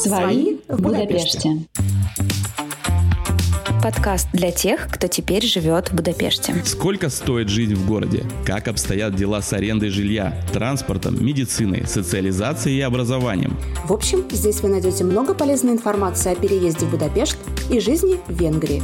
Свои в Будапеште. Подкаст для тех, кто теперь живет в Будапеште. Сколько стоит жизнь в городе? Как обстоят дела с арендой жилья, транспортом, медициной, социализацией и образованием? В общем, здесь вы найдете много полезной информации о переезде в Будапешт и жизни в Венгрии.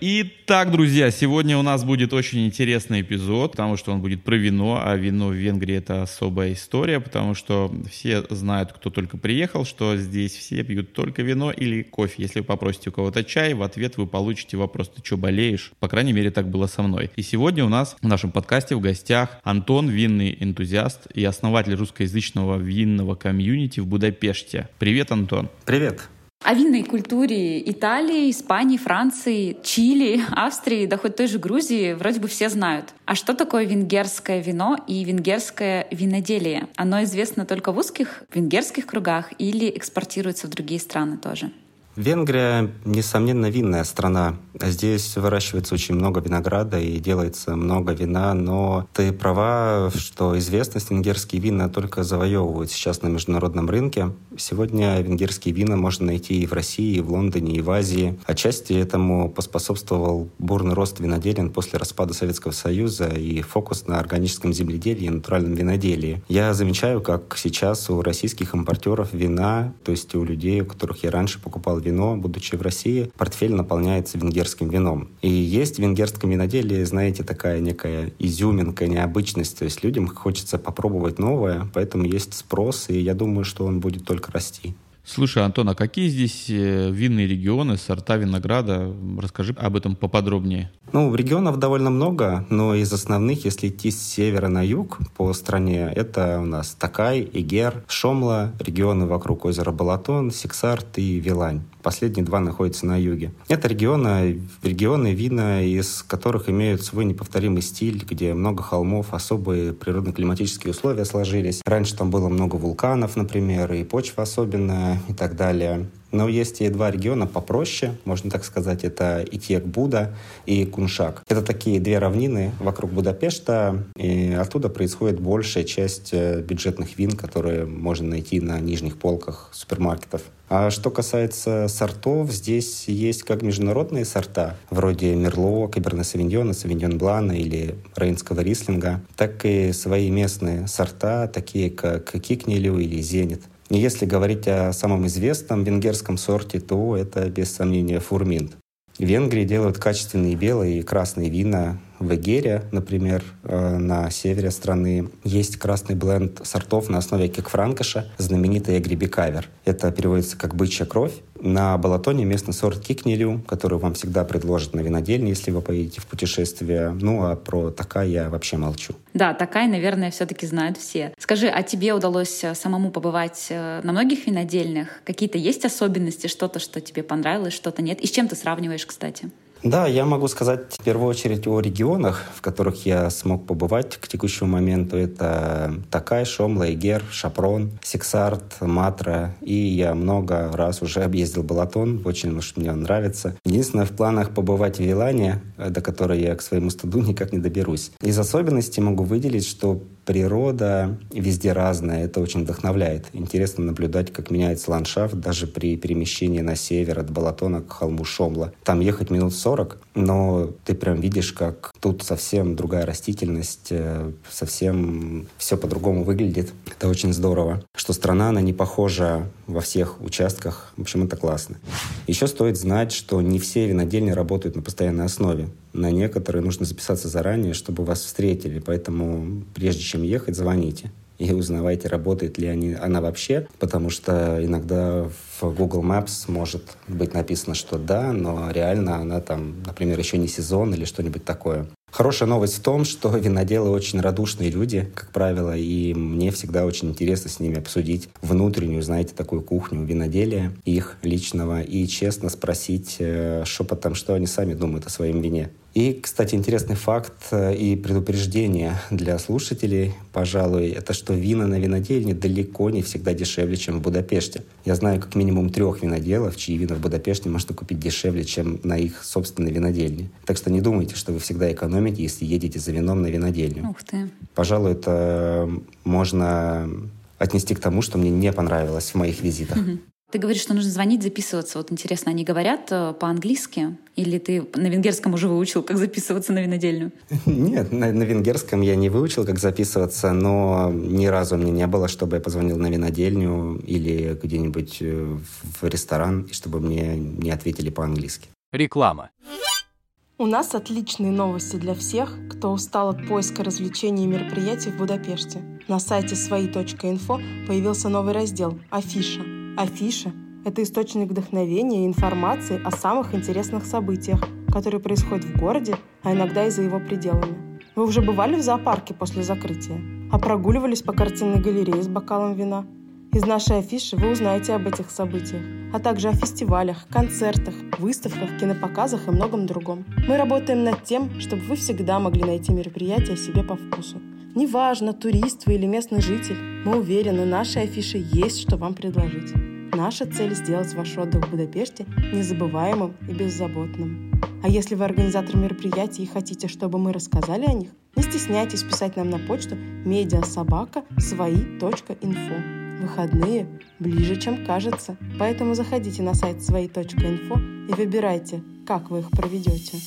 Итак, друзья, сегодня у нас будет очень интересный эпизод, потому что он будет про вино, а вино в Венгрии это особая история, потому что все знают, кто только приехал, что здесь все пьют только вино или кофе. Если вы попросите у кого-то чай, в ответ вы получите вопрос «ты что, болеешь?». По крайней мере, так было со мной. И сегодня у нас в нашем подкасте в гостях Антон, винный энтузиаст и основатель русскоязычного винного комьюнити в Будапеште. Привет, Антон. Привет. О винной культуре Италии, Испании, Франции, Чили, Австрии, да хоть той же Грузии вроде бы все знают. А что такое венгерское вино и венгерское виноделие? Оно известно только в узких венгерских кругах или экспортируется в другие страны тоже? Венгрия, несомненно, винная страна. Здесь выращивается очень много винограда и делается много вина, но ты права, что известность венгерские вина только завоевывают сейчас на международном рынке. Сегодня венгерские вина можно найти и в России, и в Лондоне, и в Азии. Отчасти этому поспособствовал бурный рост виноделин после распада Советского Союза и фокус на органическом земледелии и натуральном виноделии. Я замечаю, как сейчас у российских импортеров вина, то есть у людей, у которых я раньше покупал вино, будучи в России, портфель наполняется венгерским вином. И есть в венгерском виноделии, знаете, такая некая изюминка, необычность. То есть людям хочется попробовать новое, поэтому есть спрос, и я думаю, что он будет только расти. Слушай, Антон, а какие здесь э, винные регионы, сорта винограда? Расскажи об этом поподробнее. Ну, регионов довольно много, но из основных, если идти с севера на юг по стране, это у нас Такай, Игер, Шомла, регионы вокруг озера Балатон, Сиксарт и Вилань. Последние два находятся на юге. Это регионы, регионы вина, из которых имеют свой неповторимый стиль, где много холмов, особые природно-климатические условия сложились. Раньше там было много вулканов, например, и почва особенная и так далее. Но есть и два региона попроще, можно так сказать, это Итьек-Буда и Куншак. Это такие две равнины вокруг Будапешта, и оттуда происходит большая часть э, бюджетных вин, которые можно найти на нижних полках супермаркетов. А что касается сортов, здесь есть как международные сорта, вроде Мерло, Каберне Савиньона, Савиньон Блана или Рейнского Рислинга, так и свои местные сорта, такие как Кикнелю или Зенит. Если говорить о самом известном венгерском сорте, то это без сомнения фурминт. В Венгрии делают качественные белые и красные вина. В Эгере, например, э, на севере страны, есть красный бленд сортов на основе кекфранкаша, знаменитый Эгрибикавер. Это переводится как «бычья кровь». На Балатоне местный сорт кикнелю, который вам всегда предложат на винодельне, если вы поедете в путешествие. Ну, а про такая я вообще молчу. Да, такая, наверное, все-таки знают все. Скажи, а тебе удалось э, самому побывать э, на многих винодельнях? Какие-то есть особенности, что-то, что тебе понравилось, что-то нет? И с чем ты сравниваешь, кстати? Да, я могу сказать в первую очередь о регионах, в которых я смог побывать к текущему моменту. Это Такай, Шомла, Игер, Шапрон, Сексарт, Матра. И я много раз уже объездил Балатон, очень уж мне он нравится. Единственное, в планах побывать в Вилане, до которой я к своему стыду никак не доберусь. Из особенностей могу выделить, что природа везде разная, это очень вдохновляет. Интересно наблюдать, как меняется ландшафт даже при перемещении на север от Балатона к холму Шомла. Там ехать минут 40, но ты прям видишь, как тут совсем другая растительность, э, совсем все по-другому выглядит. Это очень здорово. Что страна, она не похожа во всех участках. В общем, это классно. Еще стоит знать, что не все винодельни работают на постоянной основе. На некоторые нужно записаться заранее, чтобы вас встретили. Поэтому прежде чем ехать, звоните и узнавайте, работает ли они, она вообще, потому что иногда в Google Maps может быть написано, что да, но реально она там, например, еще не сезон или что-нибудь такое. Хорошая новость в том, что виноделы очень радушные люди, как правило, и мне всегда очень интересно с ними обсудить внутреннюю, знаете, такую кухню виноделия их личного и честно спросить э, шепотом, что они сами думают о своем вине. И, кстати, интересный факт э, и предупреждение для слушателей, пожалуй, это что вина на винодельне далеко не всегда дешевле, чем в Будапеште. Я знаю как минимум трех виноделов, чьи вина в Будапеште можно купить дешевле, чем на их собственной винодельне. Так что не думайте, что вы всегда экономите, если едете за вином на винодельню. Ух ты. Пожалуй, это можно отнести к тому, что мне не понравилось в моих визитах. Ты говоришь, что нужно звонить, записываться. Вот интересно, они говорят э, по-английски? Или ты на венгерском уже выучил, как записываться на винодельню? Нет, на, на венгерском я не выучил, как записываться, но ни разу мне не было, чтобы я позвонил на винодельню или где-нибудь э, в ресторан, и чтобы мне не ответили по-английски. Реклама. У нас отличные новости для всех, кто устал от поиска развлечений и мероприятий в Будапеште. На сайте свои.инфо появился новый раздел «Афиша». Афиша – это источник вдохновения и информации о самых интересных событиях, которые происходят в городе, а иногда и за его пределами. Вы уже бывали в зоопарке после закрытия? А прогуливались по картинной галерее с бокалом вина? Из нашей афиши вы узнаете об этих событиях, а также о фестивалях, концертах, выставках, кинопоказах и многом другом. Мы работаем над тем, чтобы вы всегда могли найти мероприятие себе по вкусу. Неважно, турист вы или местный житель, мы уверены, нашей афише есть что вам предложить. Наша цель – сделать ваш отдых в Будапеште незабываемым и беззаботным. А если вы организатор мероприятий и хотите, чтобы мы рассказали о них, не стесняйтесь писать нам на почту свои.инфо. Выходные ближе, чем кажется, поэтому заходите на сайт свои.инфо и выбирайте, как вы их проведете.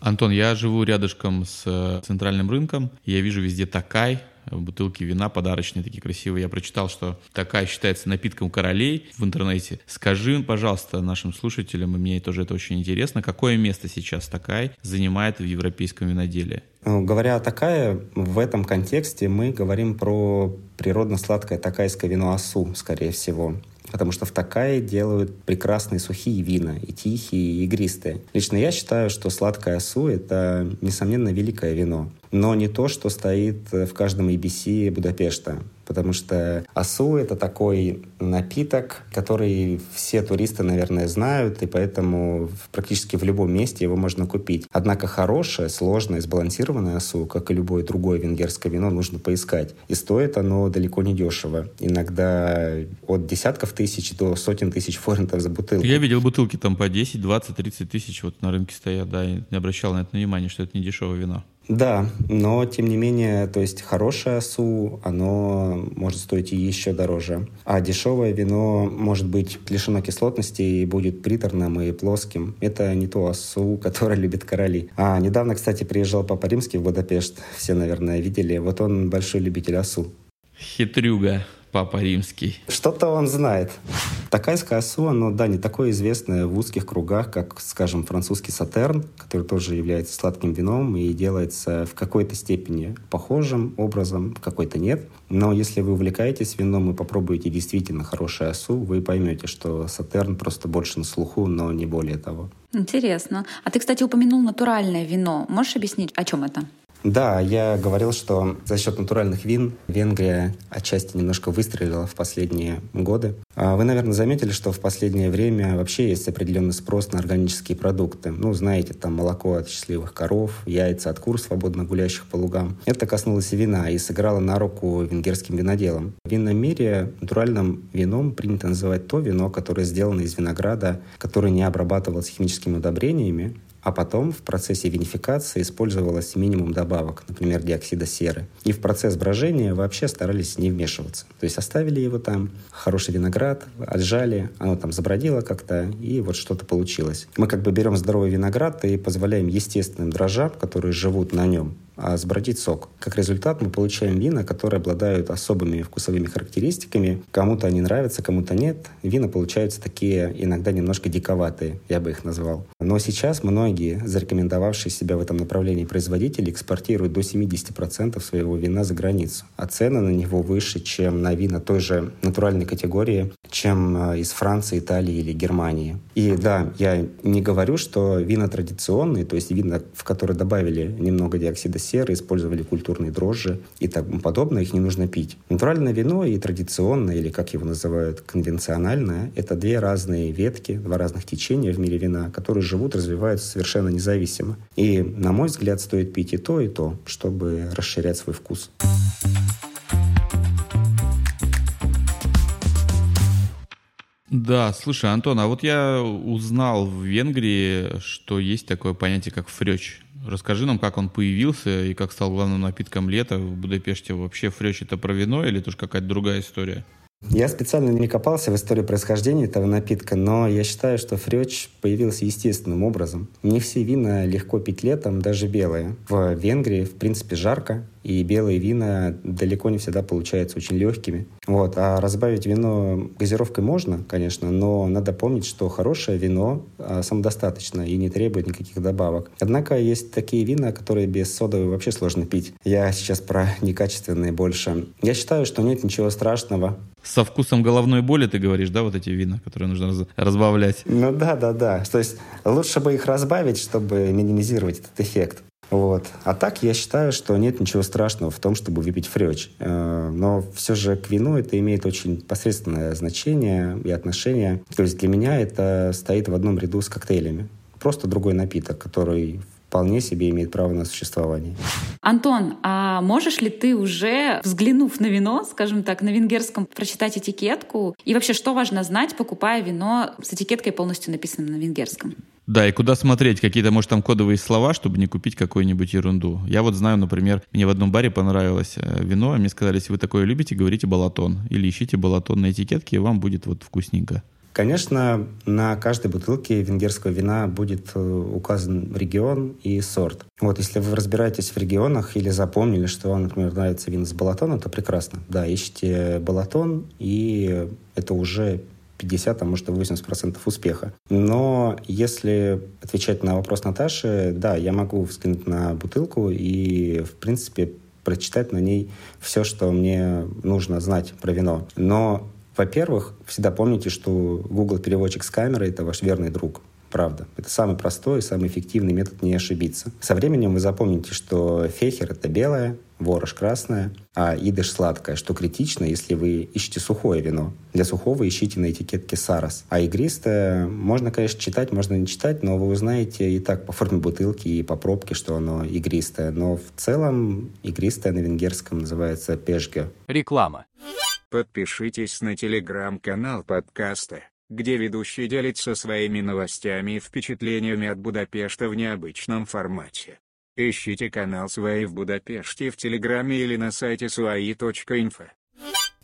Антон, я живу рядышком с э, центральным рынком. Я вижу везде такай, бутылки вина подарочные такие красивые. Я прочитал, что такая считается напитком королей в интернете. Скажи, пожалуйста, нашим слушателям, и мне тоже это очень интересно, какое место сейчас такая занимает в европейском виноделии? Ну, говоря такая, в этом контексте мы говорим про природно-сладкое такайское вино Асу, скорее всего потому что в Такае делают прекрасные сухие вина, и тихие, и игристые. Лично я считаю, что сладкое осу — это, несомненно, великое вино но не то, что стоит в каждом ABC Будапешта потому что асу — это такой напиток, который все туристы, наверное, знают, и поэтому практически в любом месте его можно купить. Однако хорошее, сложное, сбалансированное асу, как и любое другое венгерское вино, нужно поискать. И стоит оно далеко не дешево. Иногда от десятков тысяч до сотен тысяч форинтов за бутылку. Я видел бутылки там по 10, 20, 30 тысяч вот на рынке стоят, да, и не обращал на это внимания, что это не дешевое вино. Да, но тем не менее, то есть хорошее СУ, оно может стоить и еще дороже. А дешевое вино может быть лишено кислотности и будет приторным и плоским. Это не то СУ, которое любят короли. А недавно, кстати, приезжал Папа Римский в Будапешт. Все, наверное, видели. Вот он большой любитель АСУ. Хитрюга. Папа Римский. Что-то он знает. Такайское осу, оно, да, не такое известное в узких кругах, как, скажем, французский сатерн, который тоже является сладким вином и делается в какой-то степени похожим образом, в какой-то нет. Но если вы увлекаетесь вином и попробуете действительно хорошее осу, вы поймете, что сатерн просто больше на слуху, но не более того. Интересно. А ты, кстати, упомянул натуральное вино. Можешь объяснить, о чем это? Да, я говорил, что за счет натуральных вин Венгрия отчасти немножко выстрелила в последние годы. А вы, наверное, заметили, что в последнее время вообще есть определенный спрос на органические продукты. Ну, знаете, там молоко от счастливых коров, яйца от кур, свободно гуляющих по лугам. Это коснулось и вина и сыграло на руку венгерским виноделам. В винном мире натуральным вином принято называть то вино, которое сделано из винограда, который не обрабатывался химическими удобрениями, а потом в процессе винификации использовалось минимум добавок, например, диоксида серы. И в процесс брожения вообще старались не вмешиваться. То есть оставили его там, хороший виноград, отжали, оно там забродило как-то, и вот что-то получилось. Мы как бы берем здоровый виноград и позволяем естественным дрожжам, которые живут на нем, сбродить сок. Как результат мы получаем вина, которые обладают особыми вкусовыми характеристиками. Кому-то они нравятся, кому-то нет. Вина получаются такие иногда немножко диковатые, я бы их назвал. Но сейчас многие, зарекомендовавшие себя в этом направлении производители, экспортируют до 70% своего вина за границу. А цены на него выше, чем на вина той же натуральной категории, чем э, из Франции, Италии или Германии. И да, я не говорю, что вина традиционные, то есть вина, в которые добавили немного диоксида серы, использовали культурные дрожжи и тому подобное, их не нужно пить. Натуральное вино и традиционное, или как его называют, конвенциональное, это две разные ветки, два разных течения в мире вина, которые живут, развиваются совершенно независимо. И, на мой взгляд, стоит пить и то, и то, чтобы расширять свой вкус. Да, слушай, Антон, а вот я узнал в Венгрии, что есть такое понятие, как фрёч. Расскажи нам, как он появился и как стал главным напитком лета в Будапеште. Вообще фрёч это про вино или это уж какая-то другая история? Я специально не копался в истории происхождения этого напитка, но я считаю, что фрёч появился естественным образом. Не все вина легко пить летом, даже белые. В Венгрии, в принципе, жарко, и белые вина далеко не всегда получаются очень легкими. Вот. А разбавить вино газировкой можно, конечно, но надо помнить, что хорошее вино а, самодостаточно и не требует никаких добавок. Однако есть такие вина, которые без соды вообще сложно пить. Я сейчас про некачественные больше. Я считаю, что нет ничего страшного со вкусом головной боли, ты говоришь, да, вот эти вина, которые нужно раз, разбавлять? Ну да, да, да. То есть лучше бы их разбавить, чтобы минимизировать этот эффект. Вот. А так я считаю, что нет ничего страшного в том, чтобы выпить фрёч. Э, но все же к вину это имеет очень посредственное значение и отношение. То есть для меня это стоит в одном ряду с коктейлями. Просто другой напиток, который вполне себе имеет право на существование. Антон, а можешь ли ты уже, взглянув на вино, скажем так, на венгерском, прочитать этикетку? И вообще, что важно знать, покупая вино с этикеткой полностью написанной на венгерском? Да, и куда смотреть? Какие-то, может, там кодовые слова, чтобы не купить какую-нибудь ерунду. Я вот знаю, например, мне в одном баре понравилось э, вино, и мне сказали, если вы такое любите, говорите балатон. Или ищите балатон на этикетке, и вам будет вот вкусненько. Конечно, на каждой бутылке венгерского вина будет э, указан регион и сорт. Вот, если вы разбираетесь в регионах или запомнили, что вам, например, нравится вин с балатона, то прекрасно. Да, ищите балатон, и это уже 50, а может и 80% успеха. Но если отвечать на вопрос Наташи, да, я могу взглянуть на бутылку и, в принципе, прочитать на ней все, что мне нужно знать про вино. Но во-первых, всегда помните, что Google переводчик с камерой — это ваш верный друг. Правда. Это самый простой и самый эффективный метод не ошибиться. Со временем вы запомните, что фехер — это белое, ворож красное, а идыш сладкое, что критично, если вы ищете сухое вино. Для сухого ищите на этикетке сарас. А игристое можно, конечно, читать, можно не читать, но вы узнаете и так по форме бутылки и по пробке, что оно игристое. Но в целом игристое на венгерском называется пешге. Реклама. Подпишитесь на телеграм-канал подкаста, где ведущий делится своими новостями и впечатлениями от Будапешта в необычном формате. Ищите канал «Свои в Будапеште» в Телеграме или на сайте свои.инфо.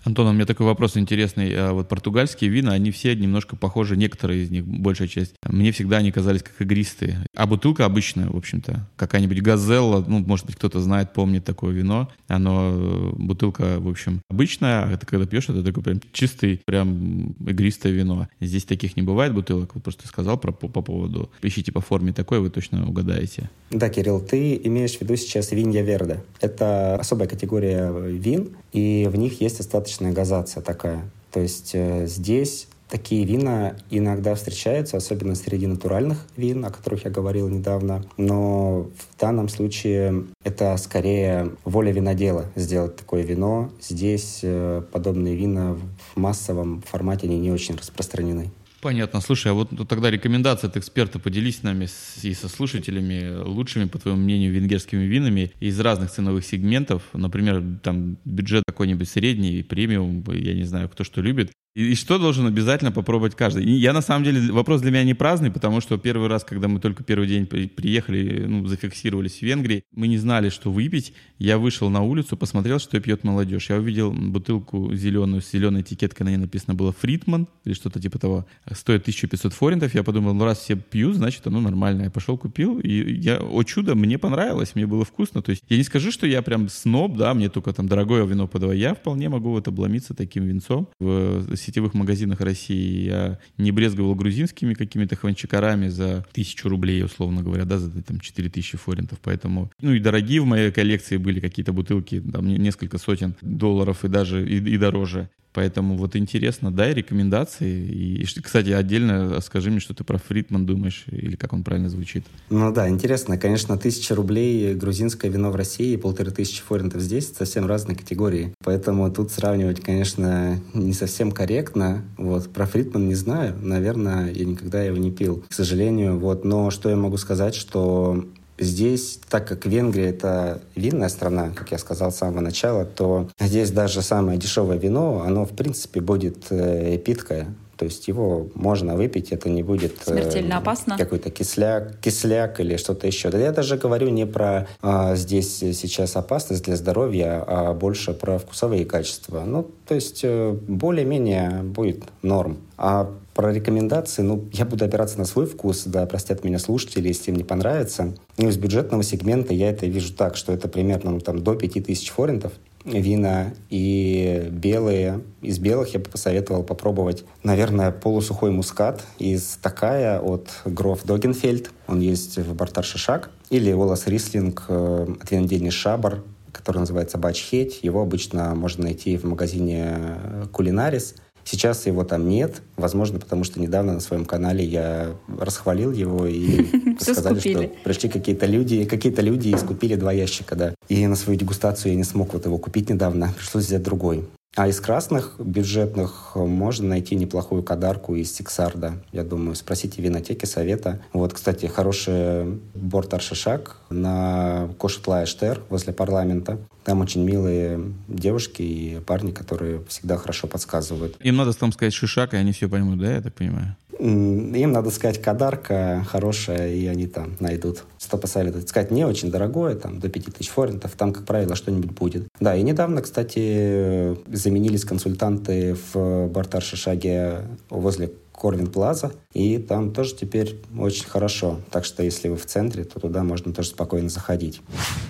Антон, у меня такой вопрос интересный. А вот португальские вина, они все немножко похожи, некоторые из них, большая часть. Мне всегда они казались как игристые. А бутылка обычная, в общем-то. Какая-нибудь газелла, ну, может быть, кто-то знает, помнит такое вино. Оно, э, бутылка, в общем, обычная, а это когда пьешь, это такой прям чистый, прям игристое вино. Здесь таких не бывает бутылок. Вот просто сказал про, по, по поводу. Ищите по форме такой, вы точно угадаете. Да, Кирилл, ты имеешь в виду сейчас винья верда. Это особая категория вин, и в них есть остаточная газация такая. То есть э, здесь такие вина иногда встречаются, особенно среди натуральных вин, о которых я говорил недавно. Но в данном случае это скорее воля винодела сделать такое вино. Здесь э, подобные вина в массовом формате они не очень распространены. Понятно. Слушай, а вот тогда рекомендация от эксперта поделись с нами и со слушателями лучшими, по твоему мнению, венгерскими винами из разных ценовых сегментов. Например, там бюджет какой-нибудь средний, премиум, я не знаю, кто что любит. И, и что должен обязательно попробовать каждый? И я на самом деле вопрос для меня не праздный, потому что первый раз, когда мы только первый день при, приехали, ну, зафиксировались в Венгрии, мы не знали, что выпить. Я вышел на улицу, посмотрел, что пьет молодежь. Я увидел бутылку зеленую с зеленой этикеткой, на ней написано было Фритман или что-то типа того. Стоит 1500 форинтов. Я подумал, ну раз все пьют, значит оно нормальное. Я пошел купил, и я, о чудо, мне понравилось, мне было вкусно. То есть я не скажу, что я прям сноб, да, мне только там дорогое вино подавай. Я вполне могу вот обломиться таким винцом в сетевых магазинах России я не брезговал грузинскими какими-то хванчикарами за тысячу рублей, условно говоря, да, за там 4 тысячи форинтов. Поэтому, ну и дорогие в моей коллекции были какие-то бутылки, там несколько сотен долларов и даже и, и дороже. Поэтому вот интересно, дай рекомендации. И, кстати, отдельно скажи мне, что ты про Фритман думаешь, или как он правильно звучит. Ну да, интересно. Конечно, тысяча рублей грузинское вино в России и полторы тысячи форинтов здесь совсем разные категории. Поэтому тут сравнивать, конечно, не совсем корректно. Вот про Фритман не знаю. Наверное, я никогда его не пил, к сожалению. Вот. Но что я могу сказать, что Здесь, так как Венгрия это винная страна, как я сказал с самого начала, то здесь даже самое дешевое вино, оно в принципе будет э, питкое. То есть его можно выпить, это не будет... Смертельно э, опасно? Какой-то кисляк, кисляк или что-то еще. Да я даже говорю не про э, здесь сейчас опасность для здоровья, а больше про вкусовые качества. Ну, то есть э, более-менее будет норм. А про рекомендации, ну, я буду опираться на свой вкус, да, простят меня слушатели, если им не понравится. Ну, из бюджетного сегмента я это вижу так, что это примерно ну, там, до 5000 форинтов вина и белые. Из белых я бы посоветовал попробовать, наверное, полусухой мускат из такая от Гроф Догенфельд. Он есть в Бартар Шишак. Или Волос Рислинг э, от винодельни Шабар, который называется Бачхеть. Его обычно можно найти в магазине Кулинарис. Сейчас его там нет, возможно, потому что недавно на своем канале я расхвалил его и сказали, что пришли какие-то люди, какие-то люди и скупили два ящика, да. И на свою дегустацию я не смог вот его купить недавно, пришлось взять другой. А из красных бюджетных можно найти неплохую кадарку из Сиксарда. Я думаю, спросите в винотеке совета. Вот, кстати, хороший борт Аршишак на Кошетлая Штер возле парламента. Там очень милые девушки и парни, которые всегда хорошо подсказывают. Им надо там сказать шишак, и они все поймут, да, я так понимаю? Им надо сказать кадарка хорошая, и они там найдут. Что посоветовать? Сказать не очень дорогое, там, до 5000 форинтов, там, как правило, что-нибудь будет. Да, и недавно, кстати, заменились консультанты в Бартар-Шишаге возле Корвин Плаза, и там тоже теперь очень хорошо. Так что если вы в центре, то туда можно тоже спокойно заходить.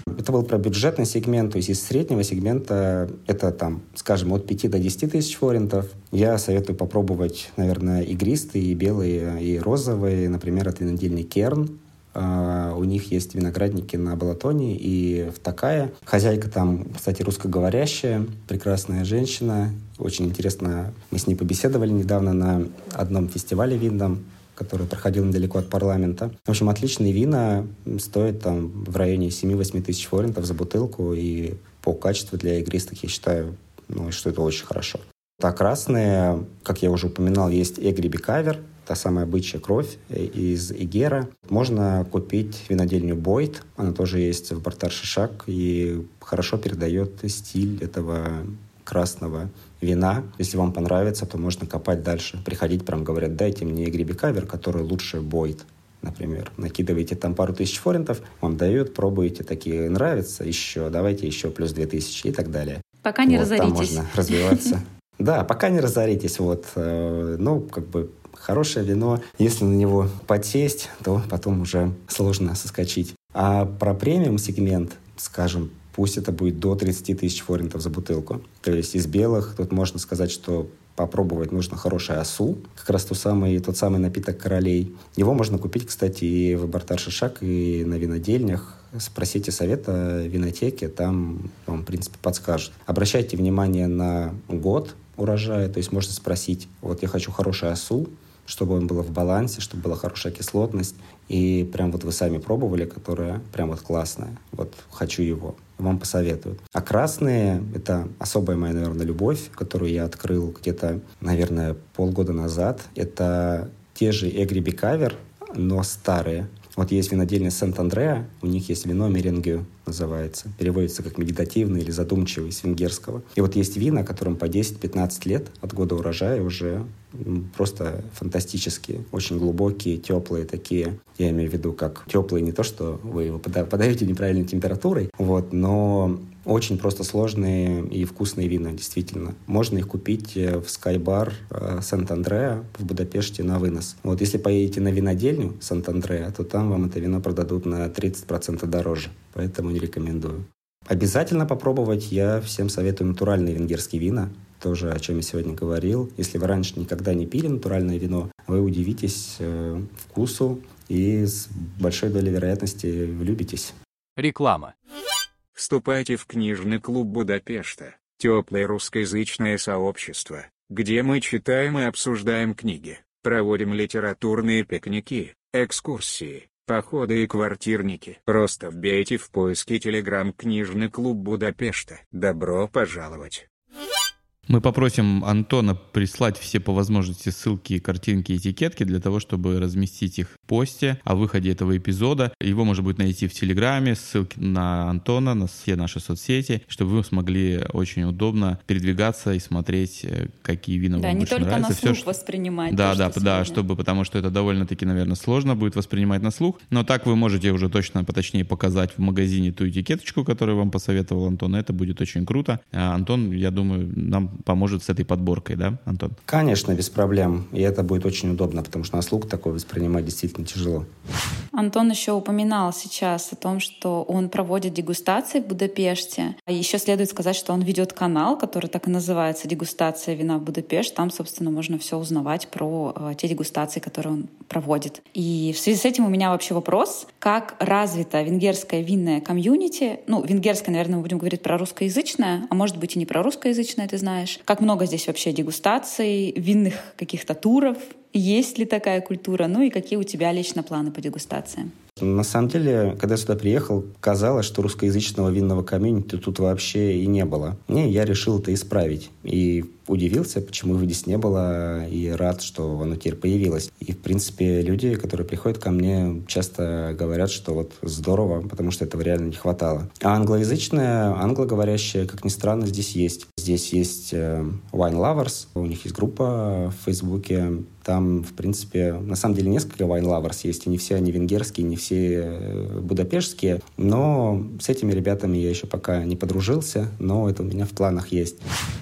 Это был про бюджетный сегмент, то есть из среднего сегмента это там, скажем, от 5 до 10 тысяч форинтов. Я советую попробовать, наверное, игристые, и белые, и розовые, например, от винодельни Керн. Uh, у них есть виноградники на Балатоне и в Такае. Хозяйка там, кстати, русскоговорящая, прекрасная женщина. Очень интересно, мы с ней побеседовали недавно на одном фестивале винном который проходил недалеко от парламента. В общем, отличные вина стоят там в районе 7-8 тысяч форинтов за бутылку, и по качеству для игристых я считаю, ну, что это очень хорошо. А красные, как я уже упоминал, есть Эгри Бикавер, та самая бычья кровь из Игера. Можно купить винодельню Бойт, она тоже есть в Бартар Шишак и хорошо передает стиль этого красного вина. Если вам понравится, то можно копать дальше. Приходить, прям говорят, дайте мне грибикавер, который лучше Бойт например. Накидываете там пару тысяч форинтов, вам дают, пробуете, такие нравятся, еще, давайте еще плюс две тысячи и так далее. Пока не вот, разоритесь. Там можно развиваться. Да, пока не разоритесь. Вот, э, ну, как бы хорошее вино, если на него подсесть, то потом уже сложно соскочить. А про премиум сегмент, скажем, пусть это будет до 30 тысяч форинтов за бутылку. То есть из белых тут можно сказать, что попробовать нужно хороший осу, как раз тот самый, тот самый напиток королей. Его можно купить, кстати, и в Бартар Шишак, и на винодельнях. Спросите совета в винотеке, там вам, в принципе, подскажут. Обращайте внимание на год урожая, то есть можно спросить, вот я хочу хороший осу, чтобы он был в балансе, чтобы была хорошая кислотность. И прям вот вы сами пробовали, которая прям вот классная. Вот хочу его. Вам посоветуют. А красные — это особая моя, наверное, любовь, которую я открыл где-то, наверное, полгода назад. Это те же Эгри Бикавер, но старые. Вот есть винодельня Сент-Андреа, у них есть вино меренгю, называется. Переводится как медитативный или задумчивый с венгерского. И вот есть вина, которым по 10-15 лет от года урожая уже просто фантастические, очень глубокие, теплые такие. Я имею в виду как теплые не то, что вы его подаете неправильной температурой, вот, но очень просто сложные и вкусные вина, действительно. Можно их купить э, в Скайбар э, Сант-Андреа в Будапеште на вынос. Вот если поедете на винодельню Сант-Андреа, то там вам это вино продадут на 30% дороже. Поэтому не рекомендую. Обязательно попробовать. Я всем советую натуральные венгерские вина. Тоже, о чем я сегодня говорил. Если вы раньше никогда не пили натуральное вино, вы удивитесь э, вкусу и с большой долей вероятности влюбитесь. Реклама. Вступайте в книжный клуб Будапешта, теплое русскоязычное сообщество, где мы читаем и обсуждаем книги, проводим литературные пикники, экскурсии, походы и квартирники. Просто вбейте в поиске телеграм «Книжный клуб Будапешта». Добро пожаловать! Мы попросим Антона прислать все по возможности ссылки, картинки, этикетки для того, чтобы разместить их в посте о выходе этого эпизода. Его можно будет найти в Телеграме, ссылки на Антона, на все наши соцсети, чтобы вы смогли очень удобно передвигаться и смотреть, э, какие вина да, вам не больше только нравятся. на слух Все, воспринимать. Да, то, да, что да, сегодня. чтобы, потому что это довольно-таки, наверное, сложно будет воспринимать на слух. Но так вы можете уже точно, поточнее показать в магазине ту этикеточку, которую вам посоветовал Антон. Это будет очень круто. А Антон, я думаю, нам поможет с этой подборкой, да, Антон? Конечно, без проблем. И это будет очень удобно, потому что на слух такое воспринимать действительно тяжело. Антон еще упоминал сейчас о том, что он проводит дегустации в Будапеште. А еще следует сказать, что он ведет канал, который так и называется «Дегустация вина в Будапешт». Там, собственно, можно все узнавать про э, те дегустации, которые он проводит. И в связи с этим у меня вообще вопрос, как развита венгерская винная комьюнити? Ну, венгерская, наверное, мы будем говорить про русскоязычное, а может быть и не про русскоязычное, ты знаешь. Как много здесь вообще дегустаций, винных каких-то туров? Есть ли такая культура? Ну и какие у тебя лично планы по дегустациям? На самом деле, когда я сюда приехал, казалось, что русскоязычного винного комьюнити тут вообще и не было. Не, я решил это исправить. И удивился, почему его здесь не было, и рад, что оно теперь появилось. И, в принципе, люди, которые приходят ко мне, часто говорят, что вот здорово, потому что этого реально не хватало. А англоязычное, англоговорящее, как ни странно, здесь есть. Здесь есть э, Wine Lovers, у них есть группа в Фейсбуке, там, в принципе, на самом деле несколько Wine Lovers есть, и не все они венгерские, не все э, будапештские, но с этими ребятами я еще пока не подружился, но это у меня в планах есть.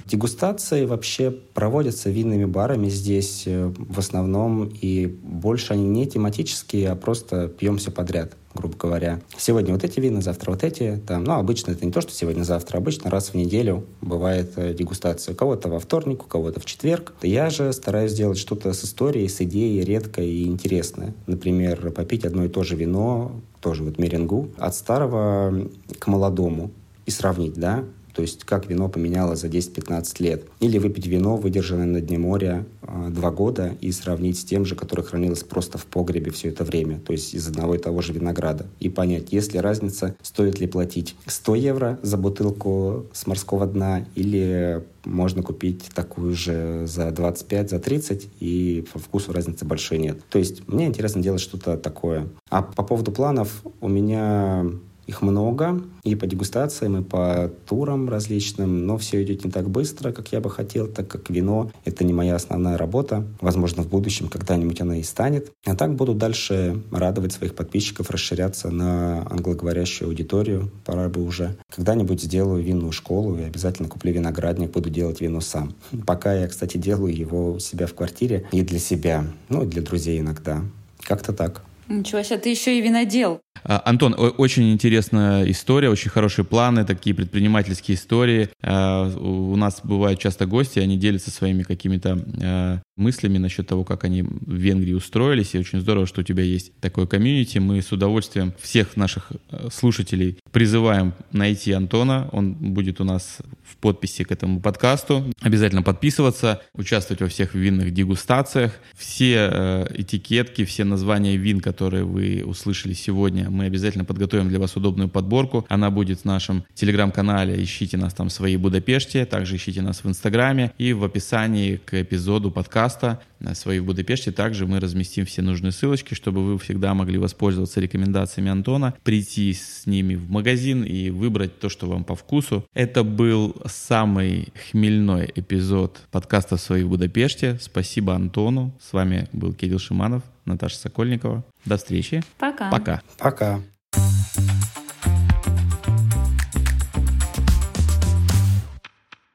Дегустации вообще проводятся винными барами здесь э, в основном, и больше они не тематические, а просто пьем все подряд грубо говоря. Сегодня вот эти вина, завтра вот эти. Там, ну, обычно это не то, что сегодня-завтра. Обычно раз в неделю бывает э, дегустация. У кого-то во вторник, у кого-то в четверг. Я же стараюсь сделать что-то с историей, с идеей редкое и интересное. Например, попить одно и то же вино, тоже вот меренгу, от старого к молодому и сравнить, да, то есть как вино поменялось за 10-15 лет. Или выпить вино, выдержанное на дне моря э, два года, и сравнить с тем же, которое хранилось просто в погребе все это время, то есть из одного и того же винограда. И понять, есть ли разница, стоит ли платить 100 евро за бутылку с морского дна, или можно купить такую же за 25, за 30, и по вкусу разницы большой нет. То есть мне интересно делать что-то такое. А по поводу планов у меня их много, и по дегустациям, и по турам различным, но все идет не так быстро, как я бы хотел, так как вино — это не моя основная работа. Возможно, в будущем когда-нибудь она и станет. А так буду дальше радовать своих подписчиков, расширяться на англоговорящую аудиторию. Пора бы уже. Когда-нибудь сделаю винную школу и обязательно куплю виноградник, буду делать вино сам. Пока я, кстати, делаю его у себя в квартире и для себя, ну, и для друзей иногда. Как-то так. Ничего себе, ты еще и винодел. А, Антон, очень интересная история, очень хорошие планы, такие предпринимательские истории. А, у нас бывают часто гости, они делятся своими какими-то а, мыслями насчет того, как они в Венгрии устроились. И очень здорово, что у тебя есть такое комьюнити. Мы с удовольствием всех наших слушателей призываем найти Антона. Он будет у нас в подписи к этому подкасту. Обязательно подписываться, участвовать во всех винных дегустациях. Все этикетки, все названия вин, которые вы услышали сегодня, мы обязательно подготовим для вас удобную подборку. Она будет в нашем телеграм-канале. Ищите нас там в своей Будапеште. Также ищите нас в Инстаграме. И в описании к эпизоду подкаста своей в Будапеште также мы разместим все нужные ссылочки, чтобы вы всегда могли воспользоваться рекомендациями Антона, прийти с ними в магазин и выбрать то, что вам по вкусу. Это был самый хмельной эпизод подкаста «Свои в Будапеште». Спасибо Антону. С вами был Кирилл Шиманов, Наташа Сокольникова. До встречи. Пока. Пока. Пока.